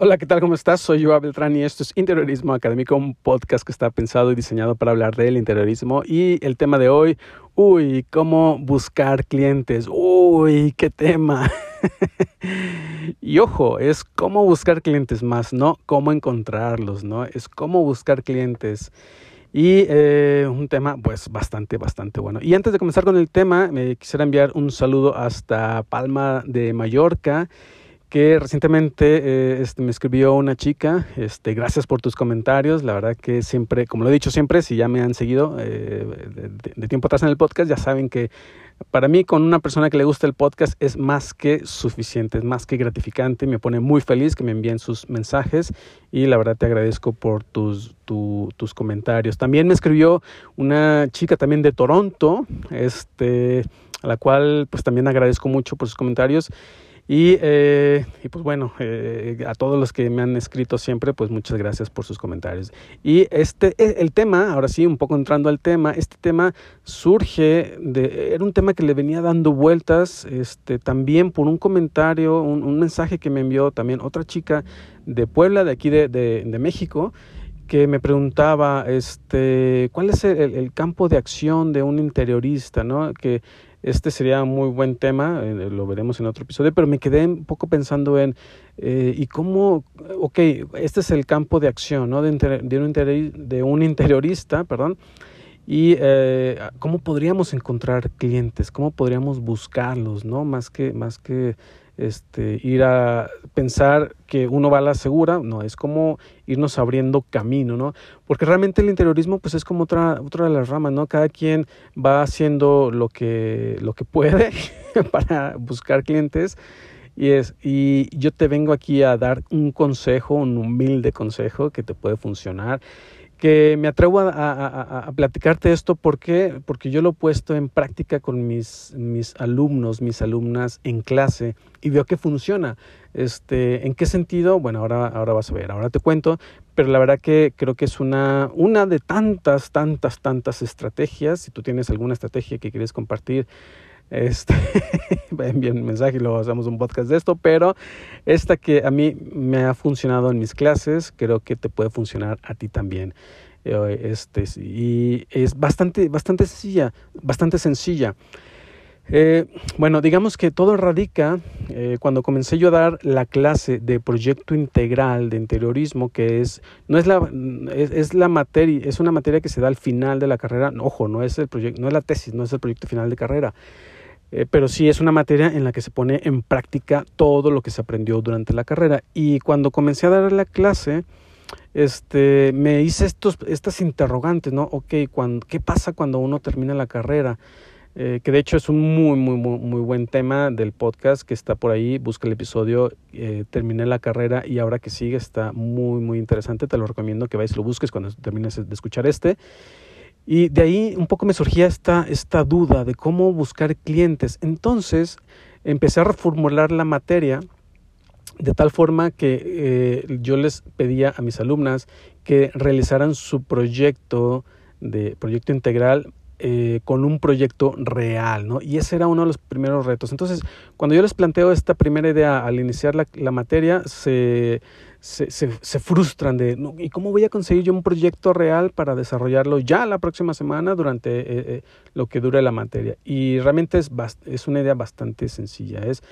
Hola, ¿qué tal? ¿Cómo estás? Soy Joa Beltrán y esto es Interiorismo Académico, un podcast que está pensado y diseñado para hablar del interiorismo. Y el tema de hoy, uy, cómo buscar clientes. Uy, qué tema. y ojo, es cómo buscar clientes más, no cómo encontrarlos, ¿no? Es cómo buscar clientes. Y eh, un tema pues bastante, bastante bueno. Y antes de comenzar con el tema, me quisiera enviar un saludo hasta Palma de Mallorca que recientemente eh, este, me escribió una chica, este, gracias por tus comentarios, la verdad que siempre, como lo he dicho siempre, si ya me han seguido eh, de, tiempo atrás en el podcast, ya saben que para mí con una persona que le gusta el podcast es más que suficiente, es más que gratificante, me pone muy feliz que me envíen sus mensajes y la verdad te agradezco por tus, tus comentarios. También me escribió una chica también de Toronto, este, a la cual pues también agradezco mucho por sus comentarios. Y, eh, y pues bueno, eh, a todos los que me han escrito siempre, pues muchas gracias por sus comentarios. Y este, e, el tema, ahora sí, un poco entrando al tema, este tema surge de, era un tema que le venía dando vueltas, este, también por un comentario, un, un mensaje que me envió también otra chica de Puebla, de aquí de, de, México, que me preguntaba este cuál es el, el, campo de acción de un interiorista, ¿no? Que este sería muy buen tema, eh, lo veremos en otro episodio, pero me quedé un poco pensando en, eh, ¿y cómo? Ok, este es el campo de acción ¿no? un, de un, interiorista, perdón, y eh, cómo podríamos encontrar clientes, cómo podríamos buscarlos, ¿no? Más que, más que este, ir a pensar que uno va a la segura, no, es como irnos abriendo camino, ¿no? Porque realmente el interiorismo pues es como otra, otra de las ramas, ¿no? Cada quien va haciendo lo que, lo que puede para buscar clientes y, es, y yo te vengo aquí a dar un consejo, un humilde consejo que te puede funcionar que me atrevo a, platicarte esto porque, porque yo lo he puesto en práctica con mis, mis alumnos, mis alumnas en clase y veo que funciona. Este, ¿En qué sentido? Bueno, ahora, ahora vas a ver, ahora te cuento, pero la verdad que creo que es una, una de tantas, tantas, tantas estrategias. Si tú tienes alguna estrategia que quieres compartir, este, envíen un mensaje y luego hacemos un podcast de esto, pero esta que a mí me ha funcionado en mis clases, creo que te puede funcionar a ti también. Eh, este, y es bastante, bastante sencilla, bastante sencilla. Eh, bueno, digamos que todo radica eh, cuando comencé yo a dar la clase de proyecto integral de interiorismo, que es no es la es, es, la materia, es una materia que se da al final de la carrera. Ojo, no es el proyecto, no es la tesis, no es el proyecto final de carrera. Eh, pero sí es una materia en la que se pone en práctica todo lo que se aprendió durante la carrera. Y cuando comencé a dar la clase, este, me hice estos, estas interrogantes, ¿no? Ok, ¿qué pasa cuando uno termina la carrera? Eh, que de hecho es un muy, muy, muy, muy, buen tema del podcast que está por ahí. Busca el episodio, eh, terminé la carrera y ahora que sigue está muy, muy interesante. Te lo recomiendo que vayas y lo busques cuando termines de escuchar este. Y de ahí un poco me surgía esta, esta duda de cómo buscar clientes. Entonces empecé a reformular la materia de tal forma que eh, yo les pedía a mis alumnas que realizaran su proyecto de proyecto integral eh, con un proyecto real, ¿no? Y ese era uno de los primeros retos. Entonces, cuando yo les planteo esta primera idea al iniciar la, la materia, se, se, se, frustran de, ¿y cómo voy a conseguir yo un proyecto real para desarrollarlo ya la próxima semana durante eh, eh, lo que dure la materia? Y realmente es, es una idea bastante sencilla, es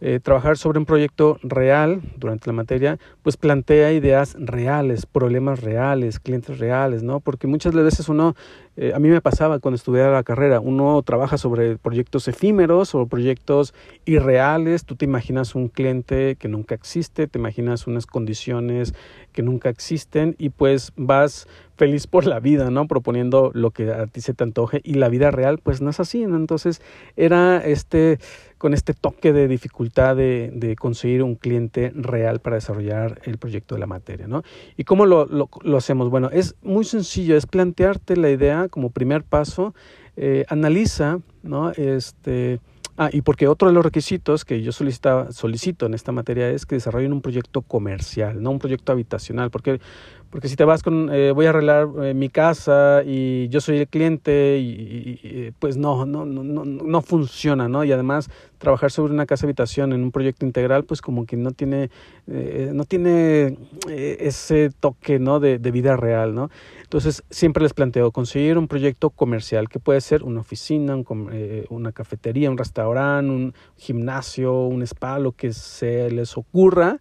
eh, trabajar sobre un proyecto real durante la materia, pues plantea ideas reales, problemas reales, clientes reales, ¿no? Porque muchas veces uno, eh, a mí me pasaba cuando estudiaba la carrera, uno trabaja sobre proyectos efímeros o proyectos irreales, tú te imaginas un cliente que nunca existe, te imaginas unas condiciones que nunca existen y pues vas feliz por la vida, ¿no? Proponiendo lo que a ti se te antoje y la vida real pues no es así, ¿no? Entonces era este, con este toque de dificultad de, de conseguir un cliente real para desarrollar el proyecto de la materia, ¿no? ¿Y cómo lo, lo, hacemos? Bueno, es muy sencillo, es plantearte la idea como primer paso, eh, analiza, ¿no? Este, Ah, y porque otro de los requisitos que yo solicito en esta materia es que desarrollen un proyecto comercial, no un proyecto habitacional, porque Porque si te vas con, eh, voy a arreglar eh, mi casa y yo soy el cliente, y, pues no, no, no, no, no funciona, ¿no? Y además trabajar sobre una casa habitación en un proyecto integral, pues como que no tiene, eh, no tiene ese toque, ¿no? De, de vida real, ¿no? Entonces siempre les planteo conseguir un proyecto comercial que puede ser una oficina, un, una cafetería, un restaurante, un gimnasio, un spa, lo que se les ocurra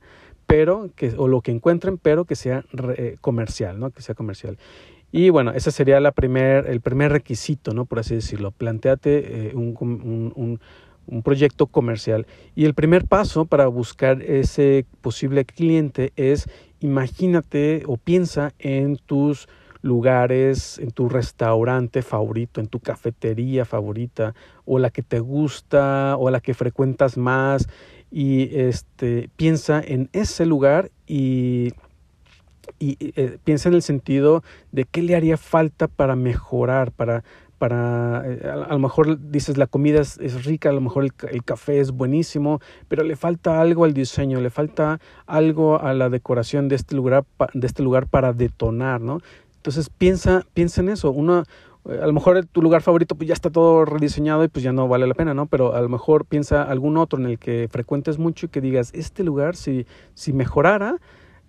pero que, o lo que encuentren, pero que sea eh, comercial, ¿no? Que sea comercial. Y bueno, ese sería la primer, el primer requisito, ¿no? Por así decirlo. Planteate eh, un, un, un, proyecto comercial. Y el primer paso para buscar ese posible cliente es imagínate o piensa en tus lugares, en tu restaurante favorito, en tu cafetería favorita, o la que te gusta, o la que frecuentas más, y este, piensa en ese lugar y, y eh, piensa en el sentido de qué le haría falta para mejorar, para, para eh, a, lo mejor dices la comida es, rica, a lo mejor el, café es buenísimo, pero le falta algo al diseño, le falta algo a la decoración de este lugar, de este lugar para detonar, ¿no? Entonces piensa, piensa en eso. Uno, a lo mejor tu lugar favorito pues ya está todo rediseñado y pues ya no vale la pena, ¿no? Pero a lo mejor piensa algún otro en el que frecuentes mucho y que digas, este lugar si, si mejorara,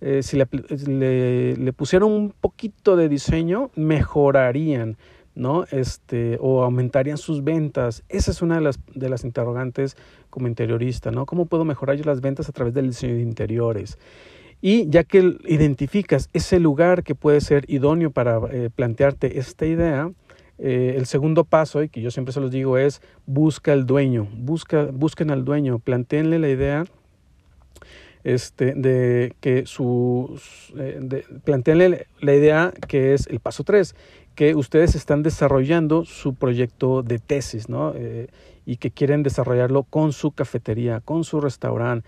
eh, si le, le, le, pusieran un poquito de diseño, mejorarían, ¿no? Este, o aumentarían sus ventas. Esa es una de las, de las interrogantes como interiorista, ¿no? ¿Cómo puedo mejorar yo las ventas a través del diseño de interiores? Y ya que identificas ese lugar que puede ser idóneo para eh, plantearte esta idea, eh, el segundo paso, y que yo siempre se los digo, es busca al dueño, busca, busquen al dueño, planteenle la idea este, de que su, eh, planteenle la idea que es el paso 3, que ustedes están desarrollando su proyecto de tesis, ¿no? Eh, y que quieren desarrollarlo con su cafetería, con su restaurante,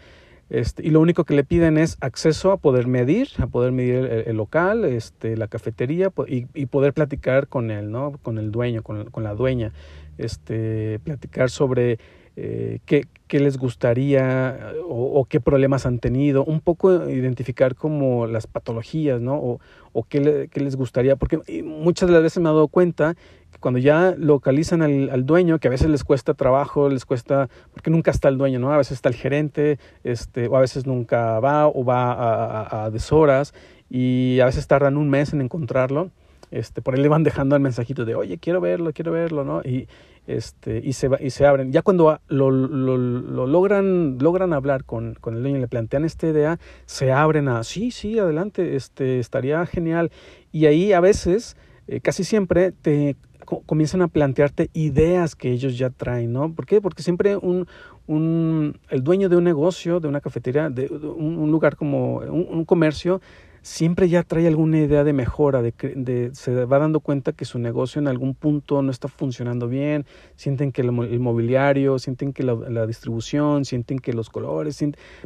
este, y lo único que le piden es acceso a poder medir, a poder medir el, local, este, la cafetería y, y, poder platicar con él, ¿no? con el dueño, con, con la dueña, este, platicar sobre eh, qué, les gustaría o, qué problemas han tenido, un poco identificar como las patologías, ¿no? O, o qué, qué, les gustaría, porque muchas de las veces me he dado cuenta que cuando ya localizan al, al, dueño, que a veces les cuesta trabajo, les cuesta, porque nunca está el dueño, ¿no? A veces está el gerente, este, o a veces nunca va, o va a, a, a deshoras, y a veces tardan un mes en encontrarlo. Este, por ahí le van dejando el mensajito de, oye, quiero verlo, quiero verlo, ¿no? Y, este, y, se, y se abren. Ya cuando lo, lo, lo logran, logran hablar con, con, el dueño y le plantean esta idea, se abren a, sí, sí, adelante, este, estaría genial. Y ahí a veces, eh, casi siempre, te comienzan a plantearte ideas que ellos ya traen, ¿no? ¿Por qué? Porque siempre un, un, el dueño de un negocio, de una cafetería, de, un, lugar como un comercio, siempre ya trae alguna idea de mejora, de, de, se va dando cuenta que su negocio en algún punto no está funcionando bien, sienten que el, mobiliario, sienten que la, distribución, sienten que los colores,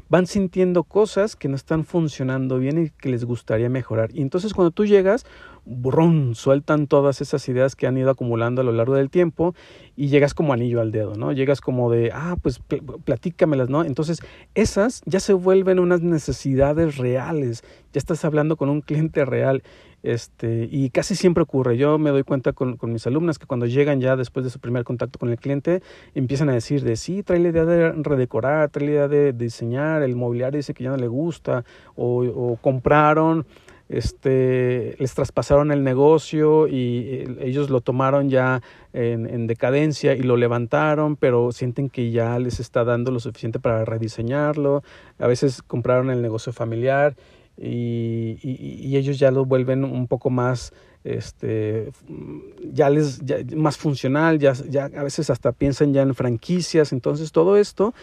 van sintiendo cosas que no están funcionando bien y que les gustaría mejorar. Y entonces cuando tú llegas, burrón, sueltan todas esas ideas que han ido acumulando a lo largo del tiempo y llegas como anillo al dedo, ¿no? Llegas como de, ah, pues pl platícamelas, ¿no? Entonces, esas ya se vuelven unas necesidades reales, ya estás hablando con un cliente real, este, y casi siempre ocurre, yo me doy cuenta con, mis alumnas que cuando llegan ya después de su primer contacto con el cliente, empiezan a decir de, sí, trae la idea de redecorar, trae la idea de, diseñar, el mobiliario dice que ya no le gusta, o, o compraron este, les traspasaron el negocio y ellos lo tomaron ya en, decadencia y lo levantaron, pero sienten que ya les está dando lo suficiente para rediseñarlo. A veces compraron el negocio familiar y, y, y ellos ya lo vuelven un poco más este ya les ya, más funcional ya, ya a veces hasta piensan ya en franquicias entonces todo esto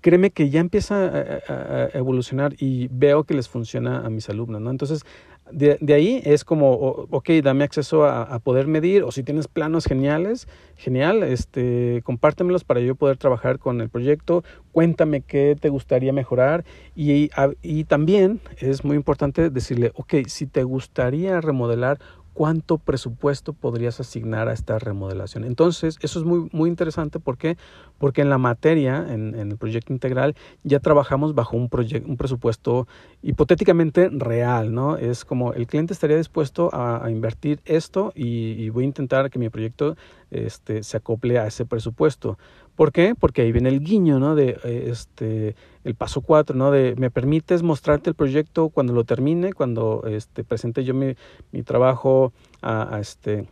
créeme que ya empieza a, a, a, evolucionar y veo que les funciona a mis alumnos, ¿no? Entonces, de, de ahí es como, ok, dame acceso a, poder medir, o si tienes planos geniales, genial, este, compártemelos para yo poder trabajar con el proyecto, cuéntame qué te gustaría mejorar y, y también es muy importante decirle, ok, si te gustaría remodelar, cuánto presupuesto podrías asignar a esta remodelación. Entonces, eso es muy, muy interesante. ¿Por qué? Porque en la materia, en, el proyecto integral, ya trabajamos bajo un, un presupuesto hipotéticamente real, ¿no? Es como el cliente estaría dispuesto a, invertir esto y, voy a intentar que mi proyecto este, se acople a ese presupuesto. ¿Por qué? Porque ahí viene el guiño, ¿no? De eh, este, el paso cuatro, ¿no? De me permites mostrarte el proyecto cuando lo termine, cuando este, presente yo mi, mi trabajo a, este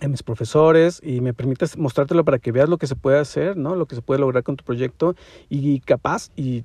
a mis profesores y me permites mostrártelo para que veas lo que se puede hacer, ¿no? Lo que se puede lograr con tu proyecto y capaz y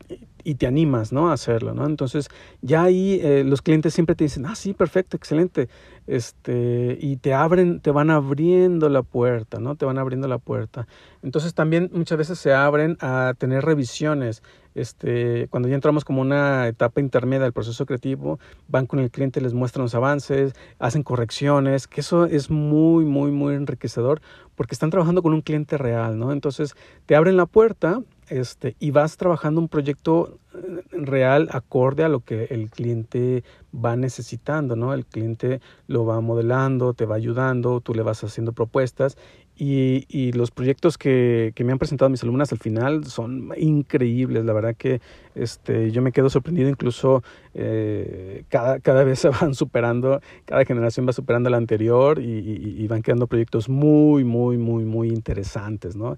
te animas, ¿no? A hacerlo, ¿no? Entonces ya ahí eh, los clientes siempre te dicen, ah, sí, perfecto, excelente, este, y te abren, te van abriendo la puerta, ¿no? Te van abriendo la puerta. Entonces también muchas veces se abren a tener revisiones, este, cuando ya entramos como una etapa intermedia del proceso creativo, van con el cliente, les muestran los avances, hacen correcciones, que eso es muy, muy, muy enriquecedor porque están trabajando con un cliente real, ¿no? Entonces te abren la puerta este, y vas trabajando un proyecto eh, real acorde a lo que el cliente va necesitando, ¿no? El cliente lo va modelando, te va ayudando, tú le vas haciendo propuestas y, los proyectos que, me han presentado mis alumnas al final son increíbles, la verdad que este, yo me quedo sorprendido, incluso eh, cada, cada vez se van superando, cada generación va superando a la anterior y, y, y van quedando proyectos muy, muy, muy, muy interesantes, ¿no?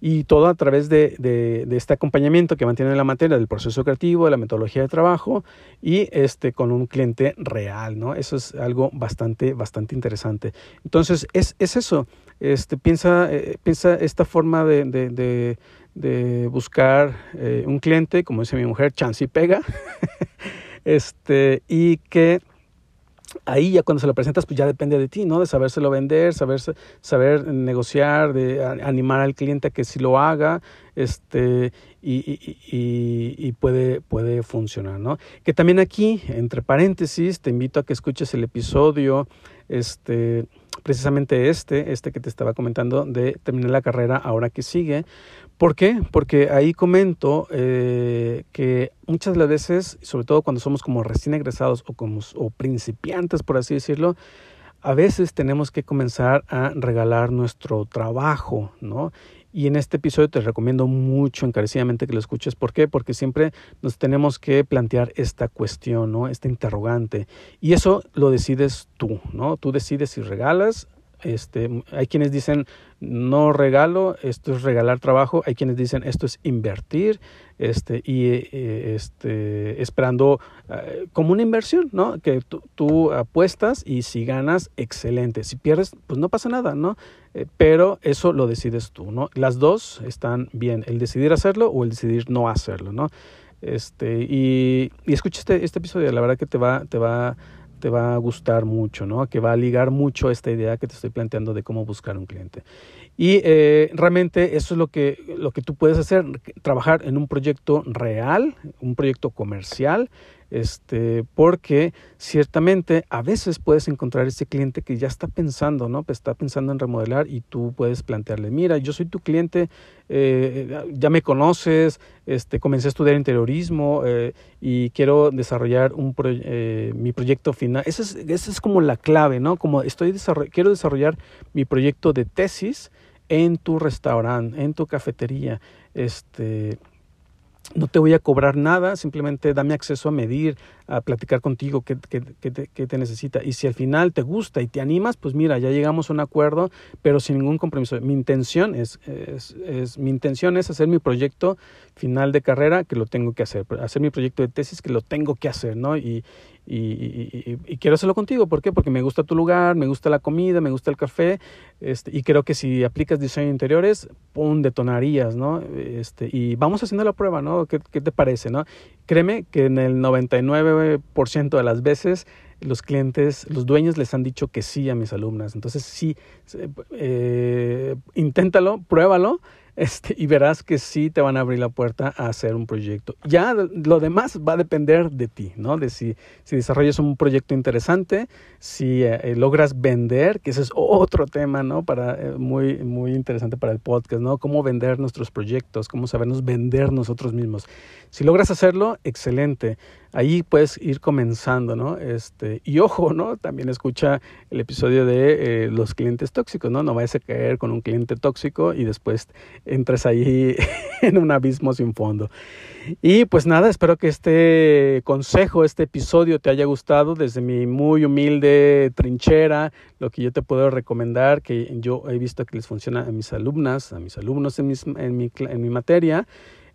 Y todo a través de, de, este acompañamiento que mantiene la materia del proceso creativo, de la metodología de trabajo y este con un cliente real, ¿no? Eso es algo bastante, bastante interesante. Entonces, es, es eso. Este, piensa, eh, piensa esta forma de, de, de buscar eh, un cliente, como dice mi mujer, chance y pega, este, y que ahí ya cuando se lo presentas, pues ya depende de ti, ¿no? De sabérselo vender, saber, saber negociar, de animar al cliente a que sí lo haga, este, y, y, y, y, puede, puede funcionar, ¿no? Que también aquí, entre paréntesis, te invito a que escuches el episodio, este, precisamente este, este que te estaba comentando de terminar la carrera ahora que sigue. ¿Por qué? Porque ahí comento eh, que muchas de las veces, sobre todo cuando somos como recién egresados o como o principiantes, por así decirlo, a veces tenemos que comenzar a regalar nuestro trabajo, ¿no? Y en este episodio te recomiendo mucho encarecidamente que lo escuches. ¿Por qué? Porque siempre nos tenemos que plantear esta cuestión, ¿no? Este interrogante. Y eso lo decides tú, ¿no? Tú decides si regalas este, hay quienes dicen no regalo, esto es regalar trabajo, hay quienes dicen esto es invertir, este, y eh, este, esperando eh, como una inversión, ¿no? Que tú, apuestas y si ganas, excelente. Si pierdes, pues no pasa nada, ¿no? Eh, pero eso lo decides tú, ¿no? Las dos están bien, el decidir hacerlo o el decidir no hacerlo, ¿no? Este, y, y escucha este, este episodio, la verdad que te va, te va te va a gustar mucho, ¿no? Que va a ligar mucho esta idea que te estoy planteando de cómo buscar un cliente. Y eh, realmente eso es lo que, lo que tú puedes hacer, trabajar en un proyecto real, un proyecto comercial, este, porque ciertamente a veces puedes encontrar ese cliente que ya está pensando, ¿no? Pues está pensando en remodelar y tú puedes plantearle, mira, yo soy tu cliente, eh, ya me conoces, este, comencé a estudiar interiorismo eh, y quiero desarrollar un eh, mi proyecto final. Esa es, esa es como la clave, ¿no? Como estoy quiero desarrollar mi proyecto de tesis en tu restaurante, en tu cafetería, este no te voy a cobrar nada, simplemente dame acceso a medir, a platicar contigo qué, qué, qué, te, necesita. Y si al final te gusta y te animas, pues mira, ya llegamos a un acuerdo, pero sin ningún compromiso. Mi intención es, es, es, mi intención es hacer mi proyecto final de carrera, que lo tengo que hacer, hacer mi proyecto de tesis, que lo tengo que hacer, ¿no? Y, y, y, quiero hacerlo contigo. ¿Por qué? Porque me gusta tu lugar, me gusta la comida, me gusta el café, este, y creo que si aplicas diseño interiores, ¡pum! detonarías, ¿no? Este, y vamos haciendo la prueba, ¿no? ¿Qué, qué te parece, no? Créeme que en el 99% de las veces los clientes, los dueños les han dicho que sí a mis alumnas. Entonces sí, eh, inténtalo, pruébalo este, y verás que sí te van a abrir la puerta a hacer un proyecto. Ya lo demás va a depender de ti, ¿no? De si, si desarrollas un proyecto interesante, si eh, logras vender, que ese es otro tema, ¿no? Para, eh, muy, muy interesante para el podcast, ¿no? Cómo vender nuestros proyectos, cómo sabernos vender nosotros mismos. Si logras hacerlo, excelente ahí puedes ir comenzando, ¿no? Este, y ojo, ¿no? También escucha el episodio de eh, los clientes tóxicos, ¿no? No vayas a caer con un cliente tóxico y después entres ahí en un abismo sin fondo. Y pues nada, espero que este consejo, este episodio te haya gustado desde mi muy humilde trinchera, lo que yo te puedo recomendar, que yo he visto que les funciona a mis alumnas, a mis alumnos en, mi, en mi materia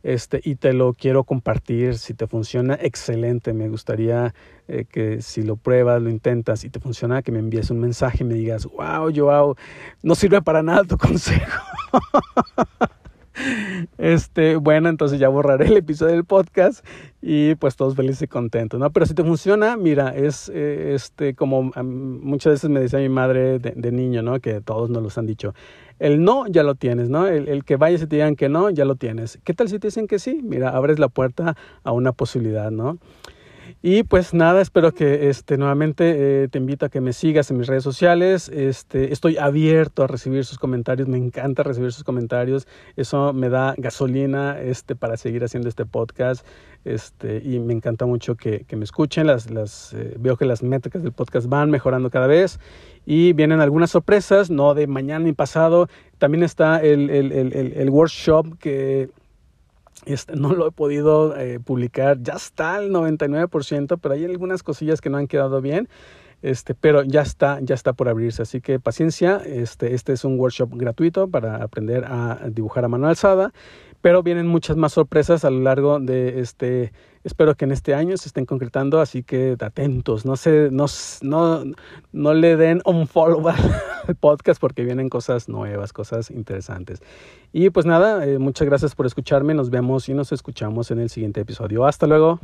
este, y te lo quiero compartir. Si te funciona, excelente. Me gustaría eh, que si lo pruebas, lo intentas y te funciona, que me envíes un mensaje y me digas, wow, Joao, no sirve para nada tu consejo. Este, bueno, entonces ya borraré el episodio del podcast y pues todos felices y contentos, ¿no? Pero si te funciona, mira, es eh, este como muchas veces me decía mi madre de, niño, ¿no? Que todos nos los han dicho. El no ya lo tienes, ¿no? El, el, que vayas y te digan que no, ya lo tienes. ¿Qué tal si te dicen que sí? Mira, abres la puerta a una posibilidad, ¿no? Y pues nada, espero que este, nuevamente eh, te invito a que me sigas en mis redes sociales. Este, estoy abierto a recibir sus comentarios, me encanta recibir sus comentarios. Eso me da gasolina este, para seguir haciendo este podcast. Este, y me encanta mucho que, que me escuchen. Las, las, eh, veo que las métricas del podcast van mejorando cada vez y vienen algunas sorpresas, no de mañana ni pasado. También está el, el, el, el workshop que este, no lo he podido eh, publicar, ya está el 99%, pero hay algunas cosillas que no han quedado bien. Este, pero ya está, ya está por abrirse, así que paciencia. Este, este es un workshop gratuito para aprender a dibujar a mano alzada, pero vienen muchas más sorpresas a lo largo de este. Espero que en este año se estén concretando, así que atentos. No se, no, no, no le den un follow al podcast porque vienen cosas nuevas, cosas interesantes. Y pues nada, eh, muchas gracias por escucharme. Nos vemos y nos escuchamos en el siguiente episodio. Hasta luego.